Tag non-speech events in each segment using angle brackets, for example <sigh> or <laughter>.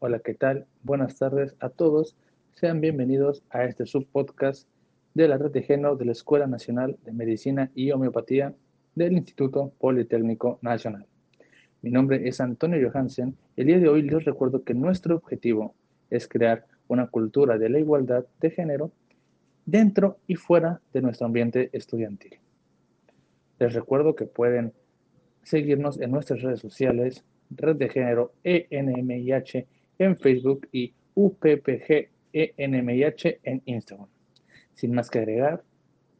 Hola, ¿qué tal? Buenas tardes a todos. Sean bienvenidos a este subpodcast de la red de género de la Escuela Nacional de Medicina y Homeopatía del Instituto Politécnico Nacional. Mi nombre es Antonio Johansen. El día de hoy les recuerdo que nuestro objetivo es crear una cultura de la igualdad de género dentro y fuera de nuestro ambiente estudiantil. Les recuerdo que pueden seguirnos en nuestras redes sociales, Red de Género ENMIH en Facebook y UPPG ENMIH en Instagram. Sin más que agregar,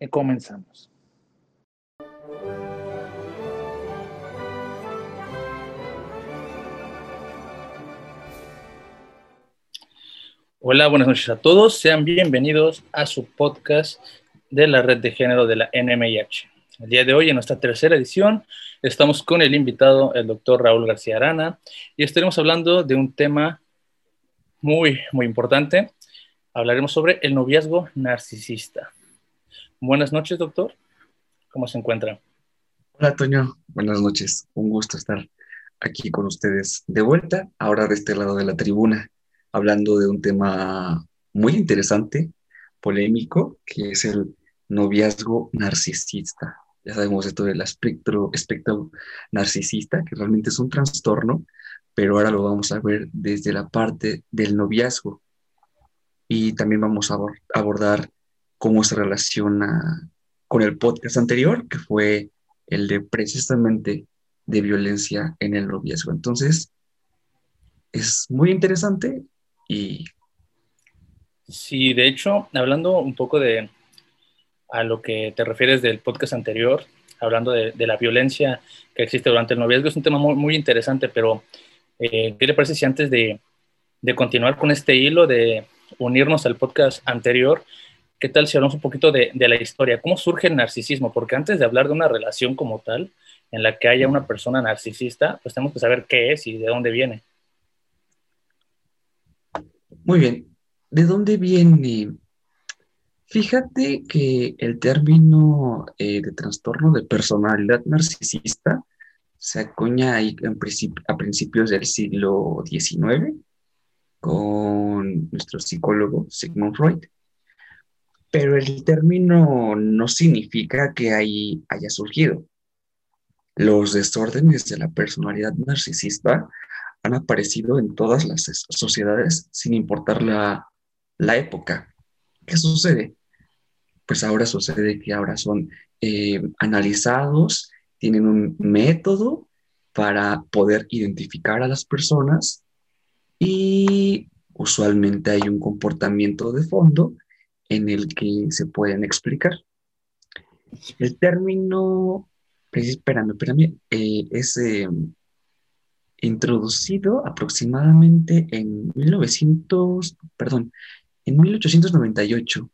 eh, comenzamos. Hola, buenas noches a todos. Sean bienvenidos a su podcast de la red de género de la NMIH. El día de hoy, en nuestra tercera edición, estamos con el invitado, el doctor Raúl García Arana, y estaremos hablando de un tema muy, muy importante. Hablaremos sobre el noviazgo narcisista. Buenas noches, doctor. ¿Cómo se encuentra? Hola, Toño. Buenas noches. Un gusto estar aquí con ustedes de vuelta, ahora de este lado de la tribuna, hablando de un tema muy interesante, polémico, que es el noviazgo narcisista ya sabemos esto del espectro, espectro narcisista, que realmente es un trastorno, pero ahora lo vamos a ver desde la parte del noviazgo. Y también vamos a abordar cómo se relaciona con el podcast anterior, que fue el de precisamente de violencia en el noviazgo. Entonces, es muy interesante y... Sí, de hecho, hablando un poco de, a lo que te refieres del podcast anterior, hablando de, la violencia que existe durante el noviazgo. Es un tema muy, muy interesante, pero eh, ¿qué le parece si antes de, de, continuar con este hilo, de unirnos al podcast anterior, qué tal si hablamos un poquito de, de, la historia? ¿Cómo surge el narcisismo? Porque antes de hablar de una relación como tal, en la que haya una persona narcisista, pues tenemos que saber qué es y de dónde viene. Muy bien. ¿De dónde viene? Fíjate que el término eh, de trastorno de personalidad narcisista se acuña ahí a principios del siglo XIX con nuestro psicólogo Sigmund Freud. Pero el término no significa que ahí haya surgido. Los desórdenes de la personalidad narcisista han aparecido en todas las sociedades sin importar la, la época. ¿Qué sucede? pues ahora sucede que ahora son eh, analizados, tienen un método para poder identificar a las personas y usualmente hay un comportamiento de fondo en el que se pueden explicar. El término, espérame, espérame, eh, es eh, introducido aproximadamente en 1900, perdón, en 1898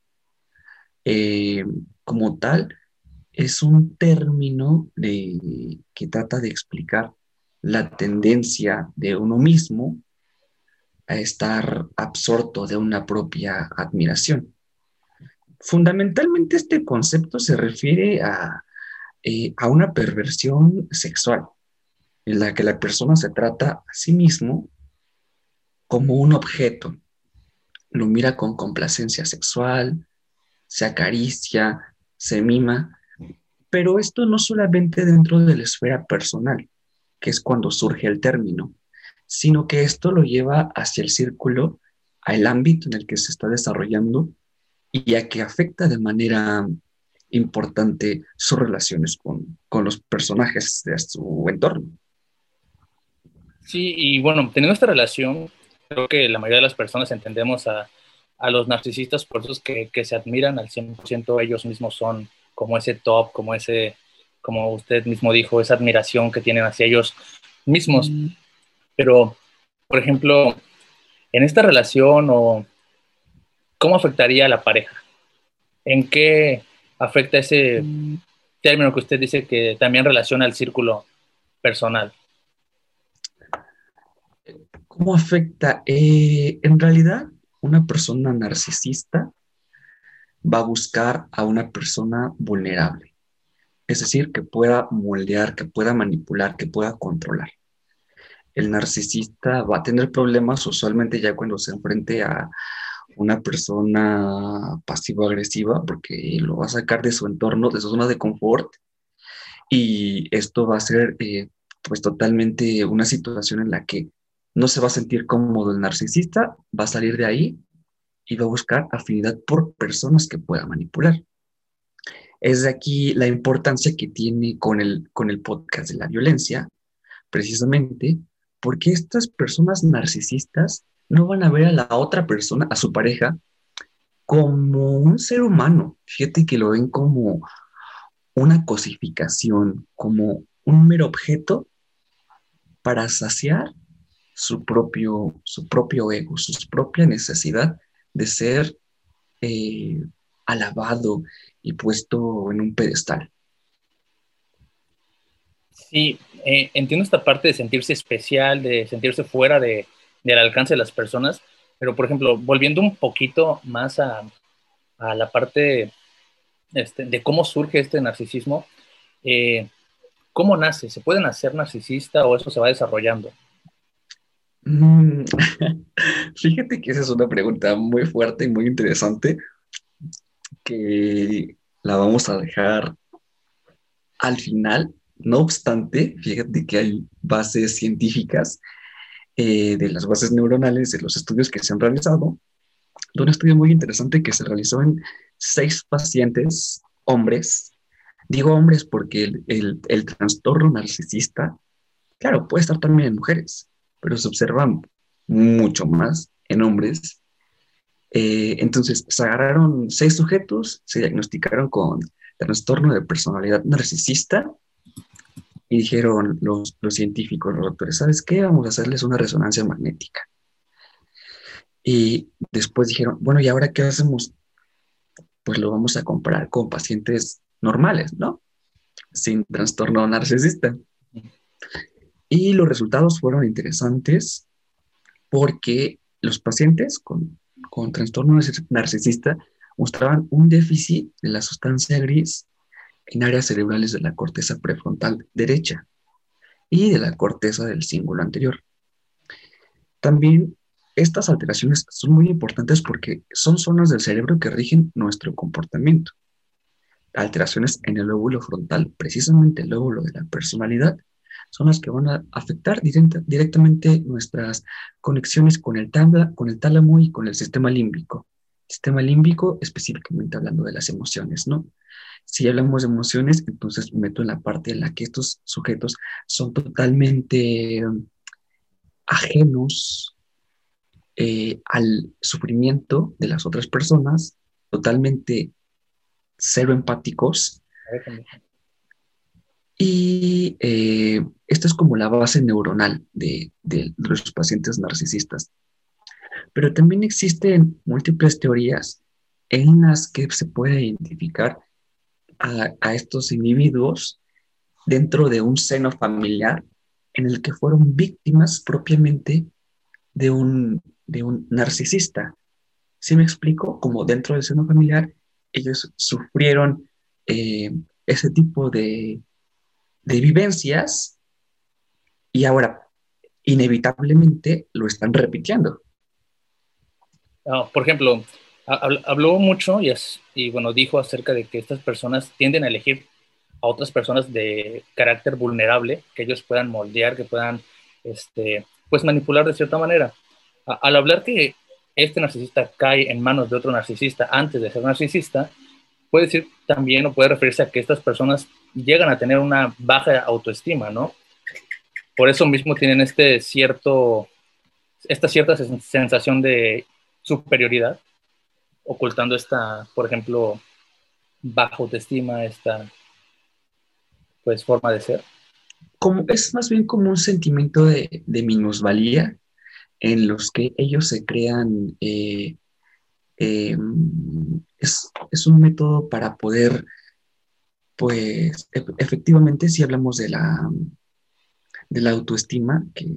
eh, como tal, es un término que trata de explicar la tendencia de uno mismo a estar absorto de una propia admiración. Fundamentalmente este concepto se refiere a, eh, a una perversión sexual, en la que la persona se trata a sí mismo como un objeto, lo mira con complacencia sexual, se acaricia, se mima, pero esto no solamente dentro de la esfera personal, que es cuando surge el término, sino que esto lo lleva hacia el círculo, al ámbito en el que se está desarrollando y a que afecta de manera importante sus relaciones con, con los personajes de su entorno. Sí, y bueno, teniendo esta relación, creo que la mayoría de las personas entendemos a, a los narcisistas por esos que, que se admiran al 100%, ellos mismos son como ese top, como ese, como usted mismo dijo, esa admiración que tienen hacia ellos mismos. Mm. Pero, por ejemplo, en esta relación o cómo afectaría a la pareja, en qué afecta ese mm. término que usted dice que también relaciona al círculo personal. ¿Cómo afecta? Eh, en realidad, una persona narcisista va a buscar a una persona vulnerable, es decir, que pueda moldear, que pueda manipular, que pueda controlar. el narcisista va a tener problemas usualmente ya cuando se enfrente a una persona pasivo-agresiva porque lo va a sacar de su entorno, de su zona de confort y esto va a ser eh, pues totalmente una situación en la que no se va a sentir cómodo el narcisista, va a salir de ahí y va a buscar afinidad por personas que pueda manipular. Es de aquí la importancia que tiene con el, con el podcast de la violencia, precisamente porque estas personas narcisistas no van a ver a la otra persona, a su pareja, como un ser humano. Fíjate que lo ven como una cosificación, como un mero objeto para saciar su propio, su propio ego, su propia necesidad de ser eh, alabado y puesto en un pedestal. Sí, eh, entiendo esta parte de sentirse especial, de sentirse fuera de, del alcance de las personas, pero por ejemplo, volviendo un poquito más a, a la parte este, de cómo surge este narcisismo, eh, ¿cómo nace? ¿Se puede nacer narcisista o eso se va desarrollando? Mm, <laughs> fíjate que esa es una pregunta muy fuerte y muy interesante que la vamos a dejar al final. No obstante, fíjate que hay bases científicas eh, de las bases neuronales, de los estudios que se han realizado, de un estudio muy interesante que se realizó en seis pacientes hombres. Digo hombres porque el, el trastorno narcisista, claro, puede estar también en mujeres, pero se observa mucho más en hombres. Eh, entonces, se agarraron seis sujetos, se diagnosticaron con trastorno de personalidad narcisista y dijeron los, los científicos, los doctores, ¿sabes qué? Vamos a hacerles una resonancia magnética. Y después dijeron, bueno, ¿y ahora qué hacemos? Pues lo vamos a comparar con pacientes normales, ¿no? Sin trastorno narcisista. Y los resultados fueron interesantes porque los pacientes con, con trastorno narcisista mostraban un déficit de la sustancia gris en áreas cerebrales de la corteza prefrontal derecha y de la corteza del cíngulo anterior. También estas alteraciones son muy importantes porque son zonas del cerebro que rigen nuestro comportamiento. Alteraciones en el lóbulo frontal, precisamente el lóbulo de la personalidad, son las que van a afectar directamente nuestras conexiones con el, tálamo y con el sistema límbico. Sistema límbico, específicamente hablando de las emociones, ¿no? Si hablamos de emociones, entonces me meto en la parte en la que estos sujetos son totalmente um, ajenos eh, al sufrimiento de las otras personas, totalmente cero empáticos y eh, es como la base neuronal de, los pacientes narcisistas. Pero también existen múltiples teorías en las que se puede identificar a, estos individuos dentro de un seno familiar en el que fueron víctimas propiamente de un, de un narcisista. ¿Sí me explico? Como dentro del seno familiar, ellos sufrieron eh, ese tipo de, de vivencias y ahora inevitablemente lo están repitiendo. Ah, por ejemplo, habló mucho y, es, y bueno, dijo acerca de que estas personas tienden a elegir a otras personas de carácter vulnerable, que ellos puedan moldear, que puedan este, pues manipular de cierta manera. al hablar que este narcisista cae en manos de otro narcisista antes de ser narcisista, puede decir también o puede referirse a que estas personas llegan a tener una baja autoestima, ¿no? Por eso mismo tienen este cierto, esta cierta sensación de superioridad, ocultando esta, por ejemplo, baja autoestima, esta pues forma de ser. Como, es más bien como un sentimiento de, minusvalía en los que ellos se crean eh, em, es, un método para poder, pues, efectivamente, si hablamos de la, de la autoestima, que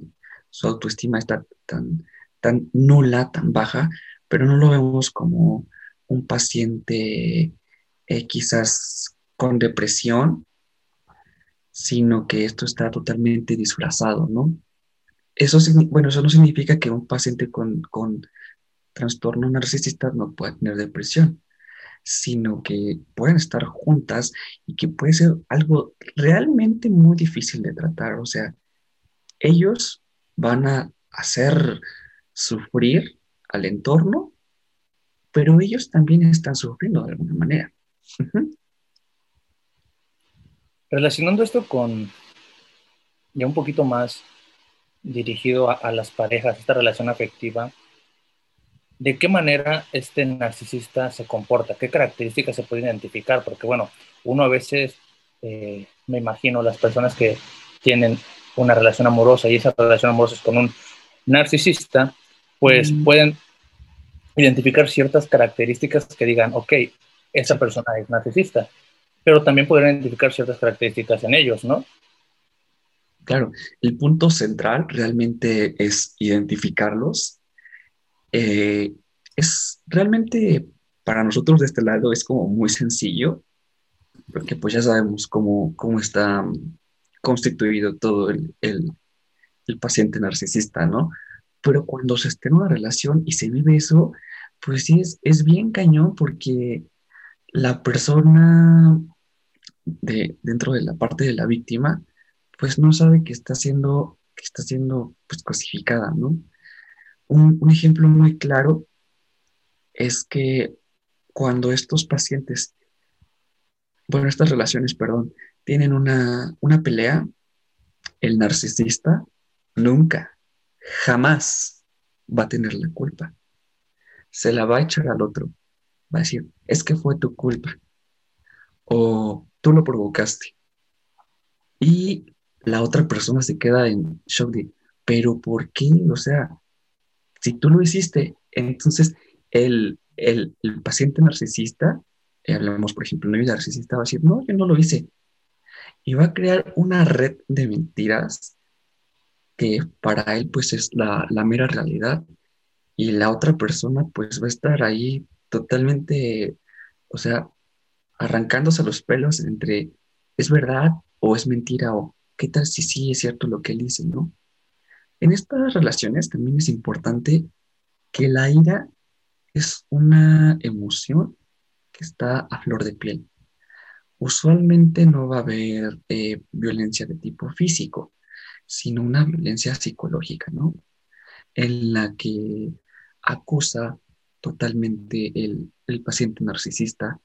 su autoestima está tan, tan nula, tan baja, pero no lo vemos como un paciente eh, quizás con depresión, sino que esto está totalmente disfrazado, ¿no? eso, bueno, eso no significa que un paciente con, con trastorno narcisista no pueda tener depresión, sino que pueden estar juntas y que puede ser algo realmente muy difícil de tratar. O sea, ellos van a hacer sufrir al entorno, pero ellos también están sufriendo de alguna manera. Relacionando esto con ya un poquito más dirigido a, las parejas, esta relación afectiva, ¿de qué manera este narcisista se comporta? ¿Qué características se puede identificar? Porque bueno, uno a veces, eh, me imagino, las personas que tienen una relación amorosa y esa relación amorosa es con un narcisista, pues mm. pueden identificar ciertas características que digan, ok, esa persona es narcisista, pero también pueden identificar ciertas características en ellos, ¿no? Claro, el punto central realmente es identificarlos. Eh, es realmente para nosotros de este lado es como muy sencillo, porque pues ya sabemos cómo, cómo está constituido todo el, el, paciente narcisista, ¿no? Pero cuando se está en una relación y se vive eso, pues sí, es, es bien cañón porque la persona de, dentro de la parte de la víctima, pues no sabe que está siendo, que está siendo pues, cosificada, ¿no? Un, un ejemplo muy claro es que cuando estos pacientes, bueno, estas relaciones, perdón, tienen una, una pelea, el narcisista nunca, jamás va a tener la culpa. Se la va a echar al otro. Va a decir, es que fue tu culpa. O tú lo provocaste. Y la otra persona se queda en shock de, pero ¿por qué? O sea, si tú lo hiciste, entonces el, el, el paciente narcisista, eh, hablamos por ejemplo, un narcisista va a decir, no, yo no lo hice. Y va a crear una red de mentiras que para él pues es la, la mera realidad y la otra persona pues va a estar ahí totalmente, o sea, arrancándose los pelos entre es verdad o es mentira o qué tal si sí es cierto lo que él dice, ¿no? En estas relaciones también es importante que la ira es una emoción que está a flor de piel. Usualmente no va a haber eh, violencia de tipo físico, sino una violencia psicológica, ¿no? En la que acusa totalmente el, paciente narcisista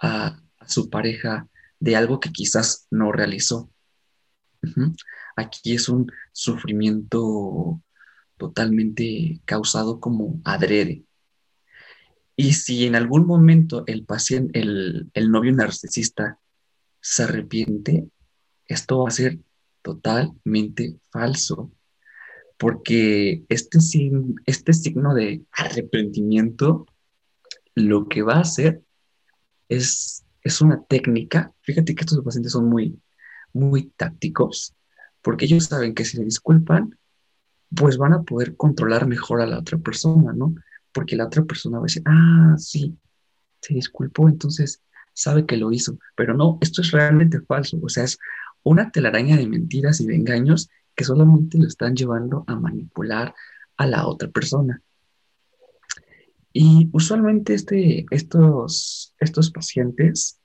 a, su pareja de algo que quizás no realizó. Aquí es un sufrimiento totalmente causado como adrede. Y si en algún momento el paciente, el, el novio narcisista se arrepiente, esto va a ser totalmente falso, porque este, este signo de arrepentimiento lo que va a hacer es, es una técnica. Fíjate que estos pacientes son muy, muy tácticos, porque ellos saben que si se disculpan, pues van a poder controlar mejor a la otra persona, ¿no? Porque la otra persona va a decir, ah, sí, se disculpó, entonces sabe que lo hizo, pero no, esto es realmente falso, o sea, es una telaraña de mentiras y de engaños que solamente lo están llevando a manipular a la otra persona. Y usualmente este, estos, estos pacientes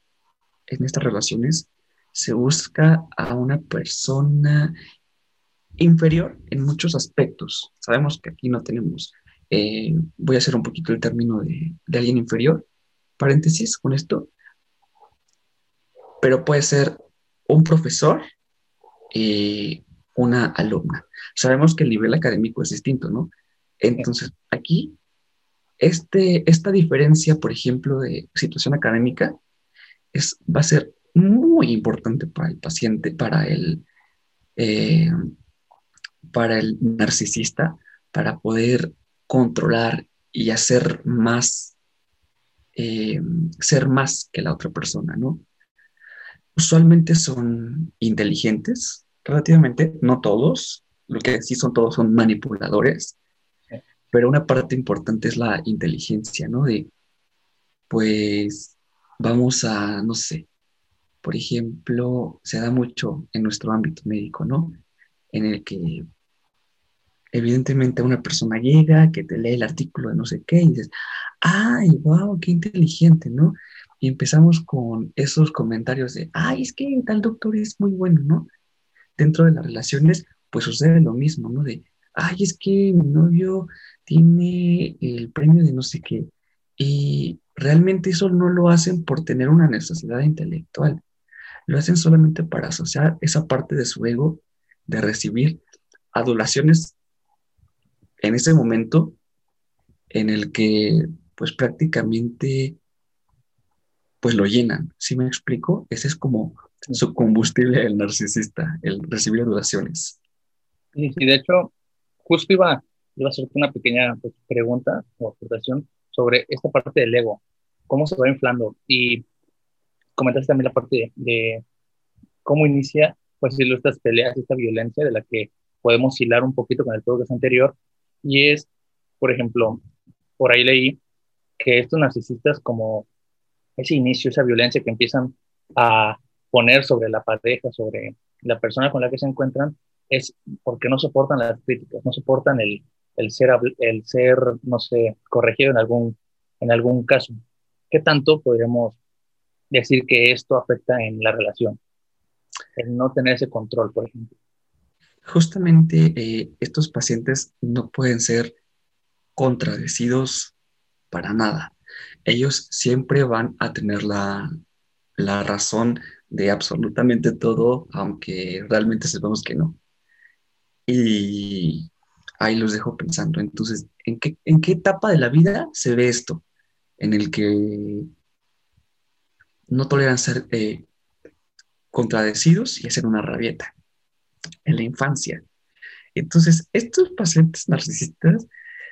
en estas relaciones se busca a una persona inferior en muchos aspectos. Sabemos que aquí no tenemos, eh, voy a hacer un poquito el término de, de alguien inferior, paréntesis con esto, pero puede ser un profesor y una alumna. Sabemos que el nivel académico es distinto, ¿no? Entonces, aquí, este, esta diferencia, por ejemplo, de situación académica, es, va a ser muy importante para el paciente, para el, eh, para el narcisista, para poder controlar y hacer más, eh, ser más que la otra persona, ¿no? usualmente son inteligentes, relativamente, no todos, lo que sí son todos son manipuladores, pero una parte importante es la inteligencia, ¿no? De, pues, vamos a, no sé, por ejemplo, se da mucho en nuestro ámbito médico, ¿no? En el que evidentemente una persona llega, que te lee el artículo de no sé qué y dices, ay, wow, qué inteligente, ¿no? Y empezamos con esos comentarios de, ay, es que tal doctor es muy bueno, ¿no? Dentro de las relaciones, pues sucede lo mismo, ¿no? De, ay, es que mi novio tiene el premio de no sé qué. Y realmente eso no lo hacen por tener una necesidad intelectual. Lo hacen solamente para asociar esa parte de su ego de recibir adulaciones en ese momento en el que pues prácticamente pues lo llenan. ¿Sí me explico? Ese es como su combustible el narcisista, el recibir adulaciones. Y, de hecho, justo iba, iba a hacerte una pequeña pues, pregunta o aportación sobre esta parte del ego, cómo se va inflando. Y comentaste también la parte de, cómo inicia, pues, estas peleas, esta violencia de la que podemos hilar un poquito con el podcast anterior, y es, por ejemplo, por ahí leí que estos narcisistas, como ese inicio, esa violencia que empiezan a poner sobre la pareja, sobre la persona con la que se encuentran, es porque no soportan las críticas, no soportan el, el ser, el ser, no sé, corregido en algún, en algún caso. ¿Qué tanto podríamos decir que esto afecta en la relación? El no tener ese control, por ejemplo. Justamente eh, estos pacientes no pueden ser contradecidos para nada. Ellos siempre van a tener la, la razón de absolutamente todo, aunque realmente sepamos que no. Y ahí los dejo pensando. Entonces, ¿en qué, en qué etapa de la vida se ve esto? En el que no toleran ser eh, contradecidos y hacer una rabieta en la infancia. Entonces, estos pacientes narcisistas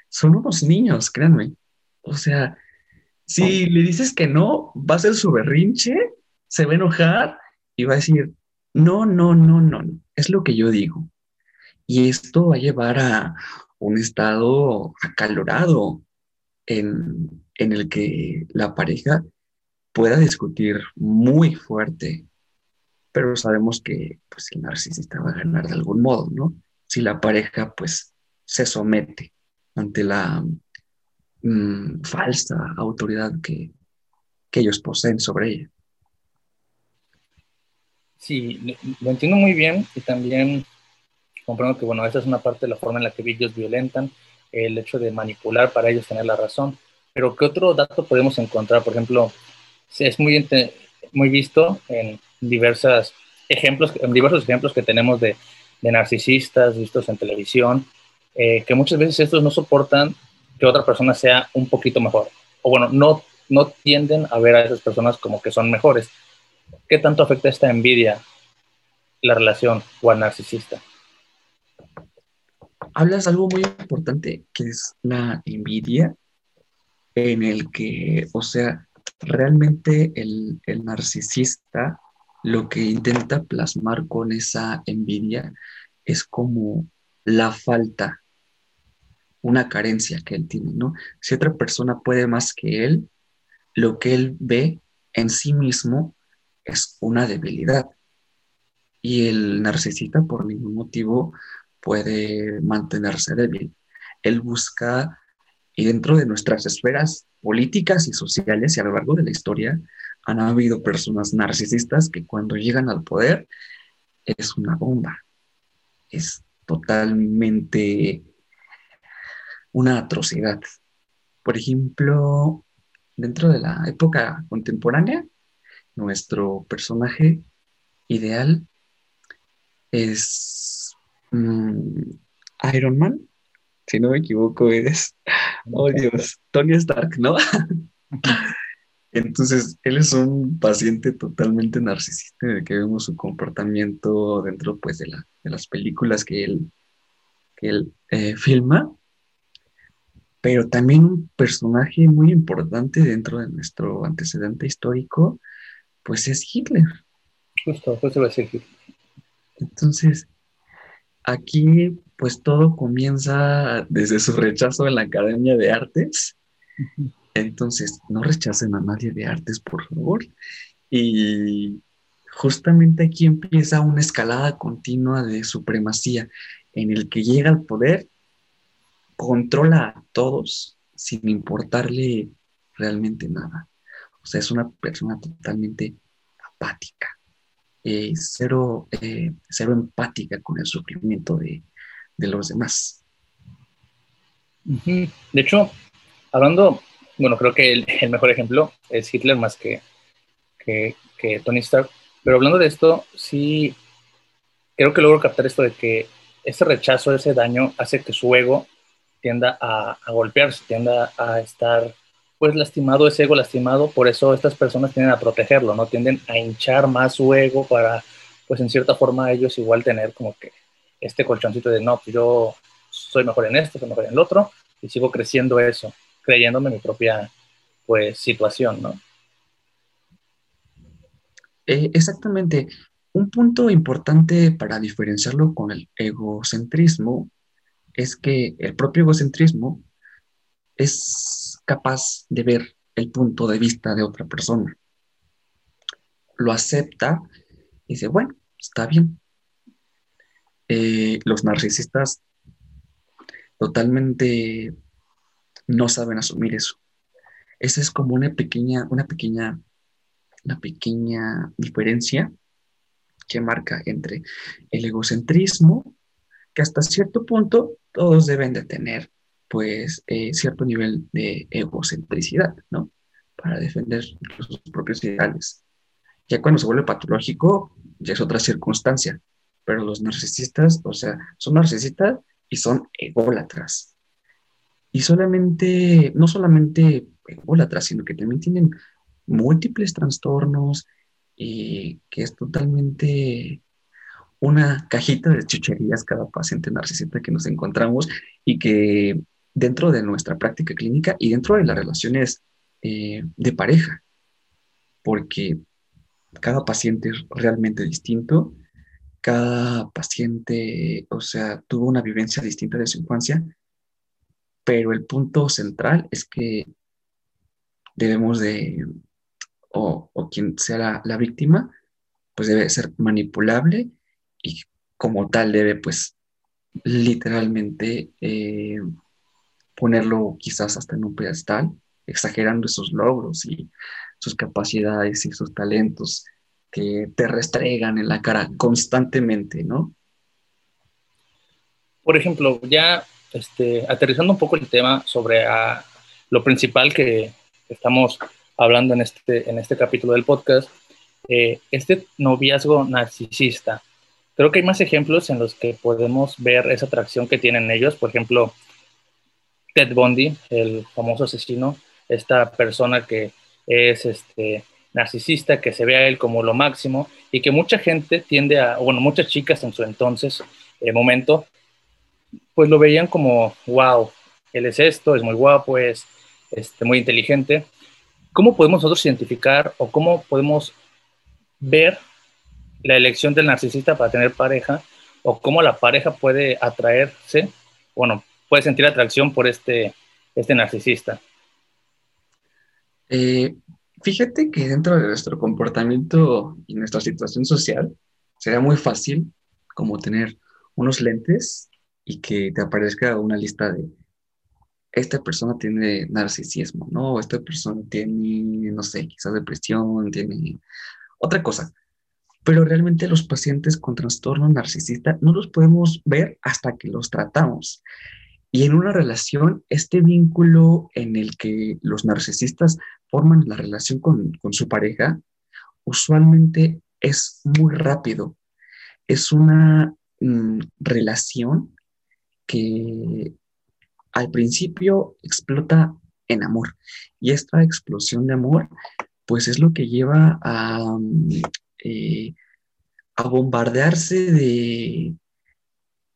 son unos niños, créanme. O sea, si le dices que no, va a ser su berrinche, se va a enojar y va a decir, no, no, no, no, no, es lo que yo digo. Y esto va a llevar a un estado acalorado en, en el que la pareja pueda discutir muy fuerte pero sabemos que pues, el narcisista va a ganar de algún modo, ¿no? Si la pareja pues se somete ante la mm, falsa autoridad que, que ellos poseen sobre ella. Sí, lo entiendo muy bien y también comprendo que, bueno, esa es una parte de la forma en la que ellos violentan, el hecho de manipular para ellos tener la razón. Pero, ¿qué otro dato podemos encontrar? Por ejemplo, es muy, muy visto en diversas ejemplos, diversos ejemplos que tenemos de, de narcisistas vistos en televisión, eh, que muchas veces estos no soportan que otra persona sea un poquito mejor. O bueno, no, no tienden a ver a esas personas como que son mejores. ¿Qué tanto afecta esta envidia la relación o al narcisista? Hablas algo muy importante que es la envidia, en el que, o sea, realmente el, el narcisista lo que intenta plasmar con esa envidia es como la falta, una carencia que él tiene, ¿no? Si otra persona puede más que él, lo que él ve en sí mismo es una debilidad. Y el narcisista por ningún motivo puede mantenerse débil. Él busca, y dentro de nuestras esferas políticas y sociales y a lo largo de la historia, han habido personas narcisistas que cuando llegan al poder es una bomba. Es totalmente una atrocidad. Por ejemplo, dentro de la época contemporánea, nuestro personaje ideal es mm, Iron Man, si no me equivoco, es, <laughs> oh Dios, Tony Stark, ¿no? <laughs> Entonces, él es un paciente totalmente narcisista en el que vemos su comportamiento dentro pues, de, las películas que él, que él eh, filma, pero también un personaje muy importante dentro de nuestro antecedente histórico, pues es Hitler. Justo, justo a ser Hitler. Entonces, aquí pues todo comienza desde su rechazo en la Academia de Artes. Entonces, no rechacen a nadie de artes, por favor. Y justamente aquí empieza una escalada continua de supremacía en el que llega al poder controla a todos sin importarle realmente nada. O sea, es una persona totalmente apática, eh, cero, eh, cero empática con el sufrimiento de, los demás. De hecho, hablando, bueno, creo que el, mejor ejemplo es Hitler más que, que, que Tony Stark, pero hablando de esto, sí creo que logro captar esto de que ese rechazo, ese daño hace que su ego tienda a, golpearse, tienda a estar pues lastimado, ese ego lastimado, por eso estas personas tienden a protegerlo, ¿no? Tienden a hinchar más su ego para, pues en cierta forma ellos igual tener como que este colchoncito de, no, pues, yo soy mejor en esto, soy mejor en el otro, y sigo creciendo eso, creyéndome mi propia, pues, situación, ¿no? Eh, exactamente. Un punto importante para diferenciarlo con el egocentrismo es que el propio egocentrismo es capaz de ver el punto de vista de otra persona. Lo acepta y dice, bueno, está bien. Eh, los narcisistas totalmente no saben asumir eso. Esa es como una pequeña, una pequeña, una pequeña diferencia que marca entre el egocentrismo, que hasta cierto punto todos deben de tener pues eh, cierto nivel de egocentricidad, ¿no? Para defender sus propios ideales. Ya cuando se vuelve patológico, ya es otra circunstancia, pero los narcisistas, o sea, son narcisistas y son ególatras. Y solamente, no solamente ególatras, sino que también tienen múltiples trastornos, y que es totalmente una cajita de chucherías cada paciente narcisista que nos encontramos y que dentro de nuestra práctica clínica y dentro de las relaciones eh, de pareja, porque cada paciente es realmente distinto, cada paciente, o sea, tuvo una vivencia distinta de su infancia, pero el punto central es que debemos de o, quien sea la, víctima, pues debe ser manipulable y como tal debe pues literalmente eh, ponerlo quizás hasta en un pedestal, exagerando esos logros y sus capacidades y sus talentos que te restregan en la cara constantemente, ¿no? Por ejemplo, ya este, aterrizando un poco el tema sobre ah, lo principal que estamos hablando en este, en este capítulo del podcast, eh, este noviazgo narcisista. Creo que hay más ejemplos en los que podemos ver esa atracción que tienen ellos. Por ejemplo, Ted Bundy, el famoso asesino, esta persona que es este, narcisista, que se ve a él como lo máximo y que mucha gente tiende a, bueno, muchas chicas en su entonces eh, momento, pues lo veían como, wow, él es esto, es muy guapo, es este, muy inteligente. ¿cómo podemos nosotros identificar o cómo podemos ver la elección del narcisista para tener pareja o cómo la pareja puede atraerse, bueno, puede sentir atracción por este, este narcisista? Eh, fíjate que dentro de nuestro comportamiento y nuestra situación social, sería muy fácil como tener unos lentes y que te aparezca una lista de esta persona tiene narcisismo, ¿no? Esta persona tiene, no sé, quizás depresión, tiene otra cosa. Pero realmente los pacientes con trastorno narcisista no los podemos ver hasta que los tratamos. Y en una relación, este vínculo en el que los narcisistas forman la relación con, su pareja, usualmente es muy rápido. Es una mm, relación que al principio explota en amor. Y esta explosión de amor, pues es lo que lleva a, eh, a bombardearse de,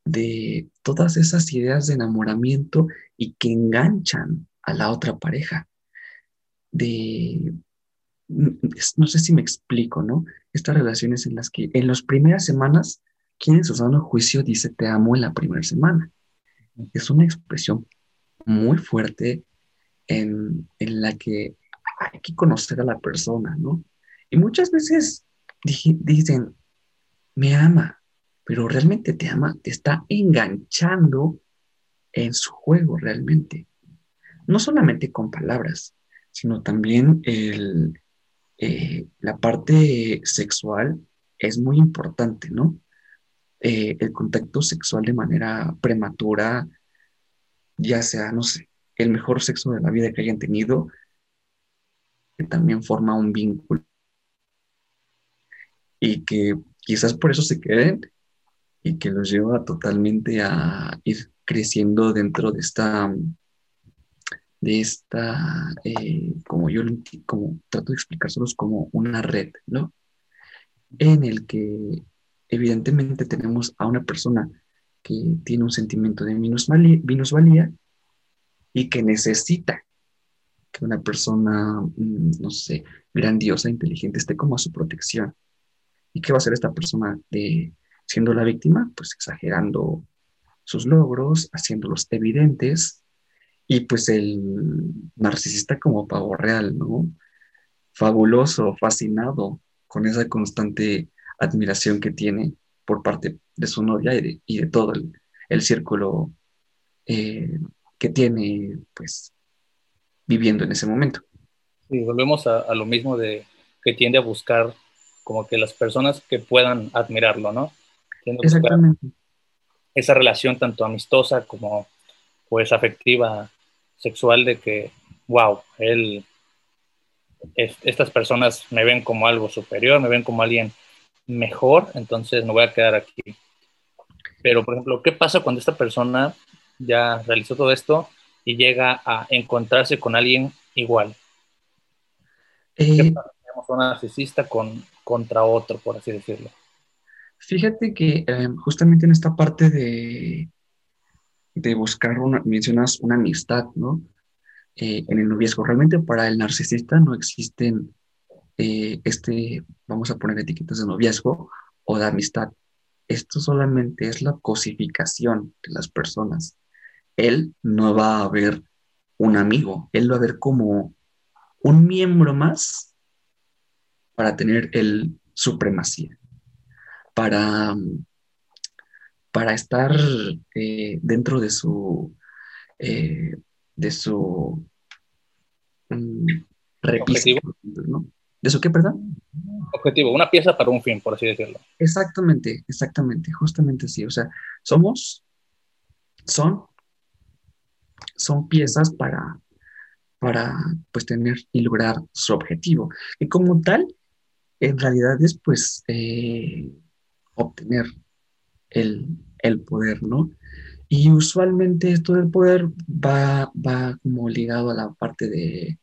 de todas esas ideas de enamoramiento y que enganchan a la otra pareja. De, no sé si me explico, ¿no? Estas relaciones en las que en las primeras semanas, quien en su sano juicio dice te amo en la primera semana? es una expresión muy fuerte en, la que hay que conocer a la persona, ¿no? Y muchas veces dicen, me ama, pero realmente te ama, te está enganchando en su juego realmente. No solamente con palabras, sino también eh, la parte sexual es muy importante, ¿no? Eh, el contacto sexual de manera prematura, ya sea, no sé, el mejor sexo de la vida que hayan tenido, que también forma un vínculo y que quizás por eso se queden y que los lleva totalmente a ir creciendo dentro de esta, de esta, eh, como yo como trato de explicárselos como una red, ¿no? En el que evidentemente tenemos a una persona que tiene un sentimiento de minusvalía, y que necesita que una persona, mm, no sé, grandiosa, inteligente, esté como a su protección. ¿Y qué va a hacer esta persona de, siendo la víctima? Pues exagerando sus logros, haciéndolos evidentes, y pues el narcisista como pavo real, ¿no? Fabuloso, fascinado con esa constante admiración que tiene por parte de su novia y de, todo el, círculo eh, que tiene, pues, viviendo en ese momento. Y volvemos a, lo mismo de que tiende a buscar como que las personas que puedan admirarlo, ¿no? Exactamente. Esa relación tanto amistosa como pues afectiva, sexual, de que, wow, él, estas personas me ven como algo superior, me ven como alguien mejor, entonces me voy a quedar aquí. Pero, por ejemplo, ¿qué pasa cuando esta persona ya realizó todo esto y llega a encontrarse con alguien igual? ¿Qué eh, pasa? Tenemos un narcisista con, contra otro, por así decirlo. Fíjate que em, justamente en esta parte de, de buscar una, mencionas una amistad, ¿no? Eh, en el noviazgo. Realmente para el narcisista no existen eh, este, vamos a poner etiquetas de noviazgo o de amistad. Esto solamente es la cosificación de las personas. Él no va a ver un amigo, él va a ver como un miembro más para tener el supremacía, para, para estar eh, dentro de su, eh, de su um, ¿no? ¿De eso qué, perdón? Objetivo, una pieza para un fin, por así decirlo. Exactamente, exactamente, justamente sí. O sea, somos, son, son piezas para, para, pues, tener y lograr su objetivo. Y como tal, en realidad es, pues, eh, obtener el, el, poder, ¿no? Y usualmente esto del poder va, va como ligado a la parte de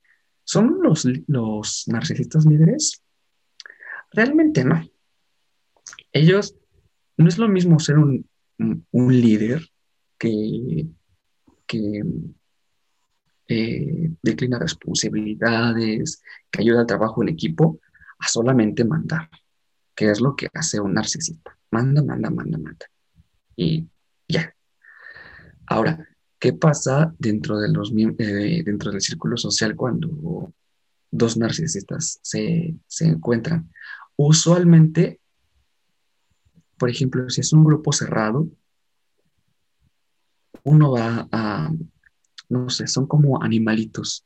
¿Son los, los narcisistas líderes? Realmente no. Ellos, no es lo mismo ser un, líder que, que eh, declina responsabilidades, que ayuda al trabajo en equipo, a solamente mandar, que es lo que hace un narcisista. Manda, manda, manda, manda. Y ya. Ahora, ¿Qué pasa dentro, de los, eh, dentro del círculo social cuando dos narcisistas se, encuentran? Usualmente, por ejemplo, si es un grupo cerrado, uno va a, no sé, son como animalitos.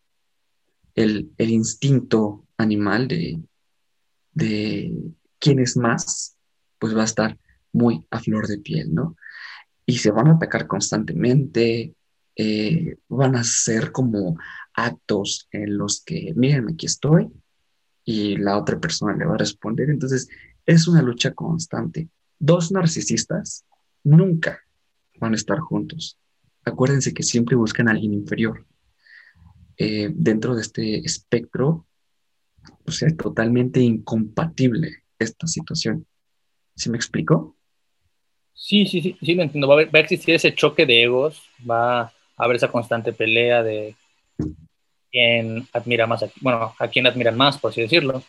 El, instinto animal de, de quién es más, pues va a estar muy a flor de piel, ¿no? Y se van a atacar constantemente, eh, van a ser como actos en los que, miren, aquí estoy, y la otra persona le va a responder. Entonces, es una lucha constante. Dos narcisistas nunca van a estar juntos. Acuérdense que siempre buscan a alguien inferior. Eh, dentro de este espectro, sea, es totalmente incompatible esta situación. ¿Sí me explico? Sí, sí, sí, sí, lo entiendo. Va a, va a existir ese choque de egos, va haber esa constante pelea de quién admira más, a, bueno, a quién admiran más, por así decirlo.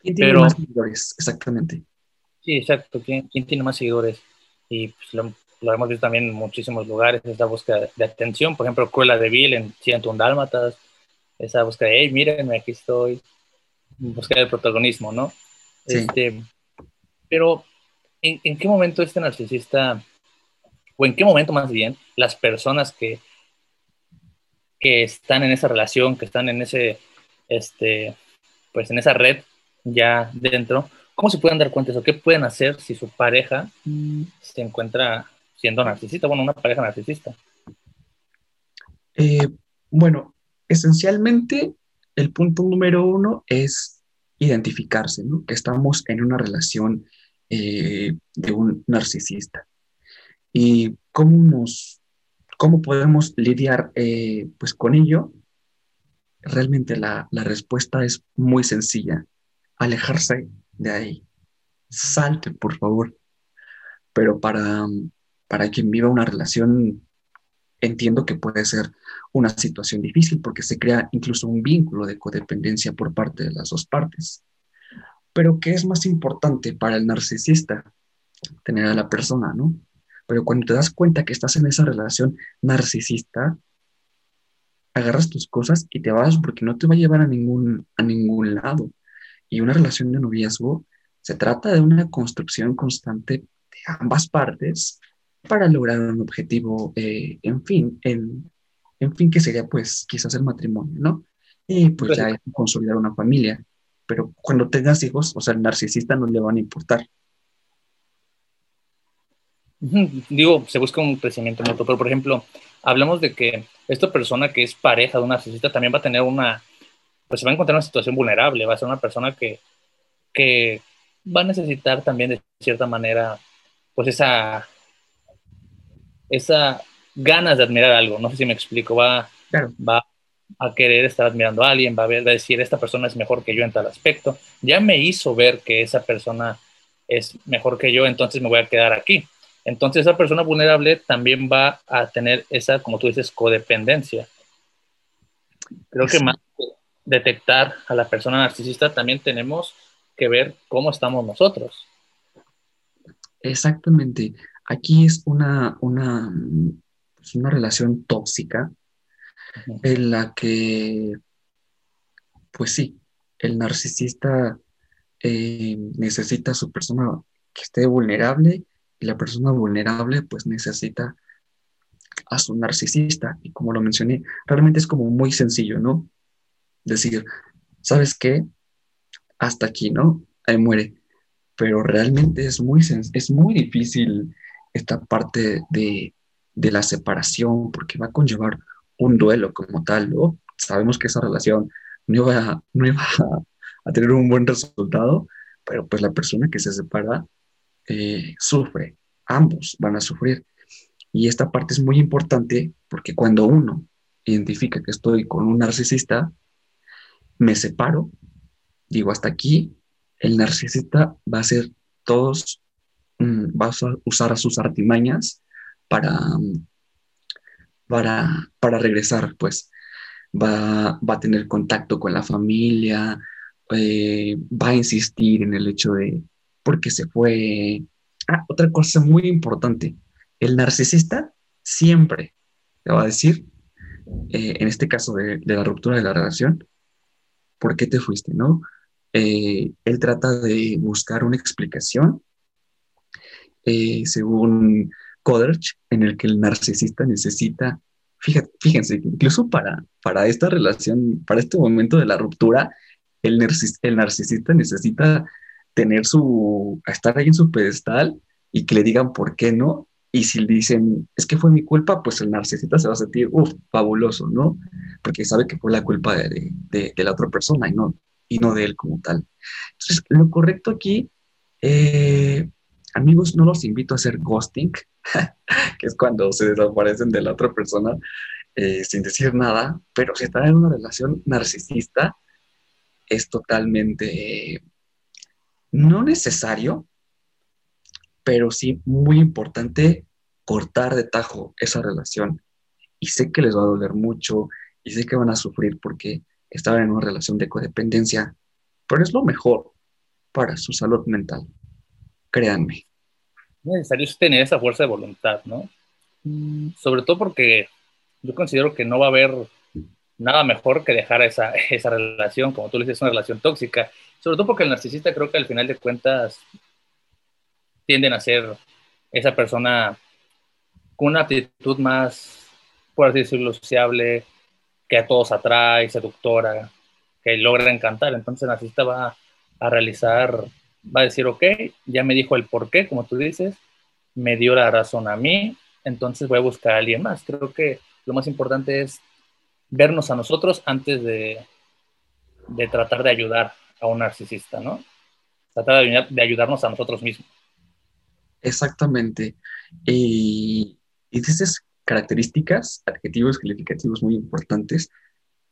¿Quién tiene más seguidores? Exactamente. Sí, exacto. ¿Quién, quién tiene más seguidores? Y pues, lo, hemos visto también en muchísimos lugares, esta búsqueda de atención. Por ejemplo, Cruella de Vil en 101 Dálmatas, esa búsqueda de, hey, mírenme, aquí estoy. Búsqueda del protagonismo, ¿no? Sí. Este, pero, ¿en, ¿en qué momento este narcisista o en qué momento más bien las personas que, que están en esa relación, que están en ese, este, pues en esa red ya dentro, ¿cómo se pueden dar cuenta de eso? ¿Qué pueden hacer si su pareja se encuentra siendo narcisista? Bueno, una pareja narcisista. Eh, bueno, esencialmente el punto número uno es identificarse, ¿no? Que estamos en una relación eh, de un narcisista. ¿Y cómo, nos, cómo podemos lidiar eh, pues con ello? Realmente la, la respuesta es muy sencilla. Alejarse de ahí. Salte, por favor. Pero para, para quien viva una relación entiendo que puede ser una situación difícil porque se crea incluso un vínculo de codependencia por parte de las dos partes. Pero ¿qué es más importante para el narcisista? Tener a la persona, ¿no? Pero cuando te das cuenta que estás en esa relación narcisista, agarras tus cosas y te vas porque no te va a llevar a ningún, a ningún lado. Y una relación de noviazgo se trata de una construcción constante de ambas partes para lograr un objetivo, eh, en fin, en, en fin, que sería pues quizás el matrimonio, ¿no? Y pues ya consolidar una familia. Pero cuando tengas hijos, o sea, al narcisista no le van a importar. Digo, se busca un crecimiento mutuo, pero por ejemplo, hablamos de que esta persona que es pareja de un narcisista también va a tener una, pues se va a encontrar en una situación vulnerable, va a ser una persona que, que va a necesitar también de cierta manera, pues esa esa ganas de admirar algo, no sé si me explico, va, va a querer estar admirando a alguien, va a, ver, decir, esta persona es mejor que yo en tal aspecto, ya me hizo ver que esa persona es mejor que yo, entonces me voy a quedar aquí. Entonces esa persona vulnerable también va a tener esa, como tú dices, codependencia. Creo que más que detectar a la persona narcisista, también tenemos que ver cómo estamos nosotros. Exactamente. Aquí es una, una, pues, una relación tóxica en la que, pues sí, el narcisista eh, necesita a su persona que esté vulnerable y la persona vulnerable pues necesita a su narcisista. Y como lo mencioné, realmente es como muy sencillo, ¿no? Decir, ¿sabes qué? Hasta aquí, ¿no? Ahí muere. Pero realmente es muy, es muy difícil esta parte de, la separación, porque va a conllevar un duelo como tal, ¿no? Sabemos que esa relación no iba, no iba a, tener un buen resultado, pero pues la persona que se separa eh, sufre, ambos van a sufrir. Y esta parte es muy importante porque cuando uno identifica que estoy con un narcisista, me separo, digo hasta aquí, el narcisista va a hacer todos Mm, va a usar sus artimañas para, para, para regresar, pues va, va, a tener contacto con la familia, eh, va a insistir en el hecho de por qué se fue. Ah, otra cosa muy importante, el narcisista siempre le va a decir, eh, en este caso de, de, la ruptura de la relación, ¿por qué te fuiste? ¿no? Eh, él trata de buscar una explicación según Coderch, en el que el narcisista necesita, fíjate, fíjense, incluso para, para esta relación, para este momento de la ruptura, el, el narcisista necesita tener su, estar ahí en su pedestal y que le digan por qué no. Y si le dicen, es que fue mi culpa, pues el narcisista se va a sentir, uff, fabuloso, ¿no? Porque sabe que fue la culpa de, de, de, la otra persona y no, y no de él como tal. Entonces, lo correcto aquí eh, Amigos, no los invito a hacer ghosting, <laughs> que es cuando se desaparecen de la otra persona eh, sin decir nada, pero si están en una relación narcisista, es totalmente no necesario, pero sí muy importante cortar de tajo esa relación. Y sé que les va a doler mucho y sé que van a sufrir porque estaban en una relación de codependencia, pero es lo mejor para su salud mental créanme. Es necesario tener esa fuerza de voluntad, ¿no? Mm. Sobre todo porque yo considero que no va a haber nada mejor que dejar esa, <laughs> esa relación, como tú le dices, una relación tóxica. Sobre todo porque el narcisista creo que al final de cuentas tienden a ser esa persona con una actitud más, por así decirlo, sociable, que a todos atrae, seductora, que logra encantar. Entonces el narcisista va a realizar, va a decir, ok, ya me dijo el por qué, como tú dices, me dio la razón a mí, entonces voy a buscar a alguien más. Creo que lo más importante es vernos a nosotros antes de, de tratar de ayudar a un narcisista, ¿no? Tratar de, ayudarnos a nosotros mismos. Exactamente. Y, y características, adjetivos calificativos muy importantes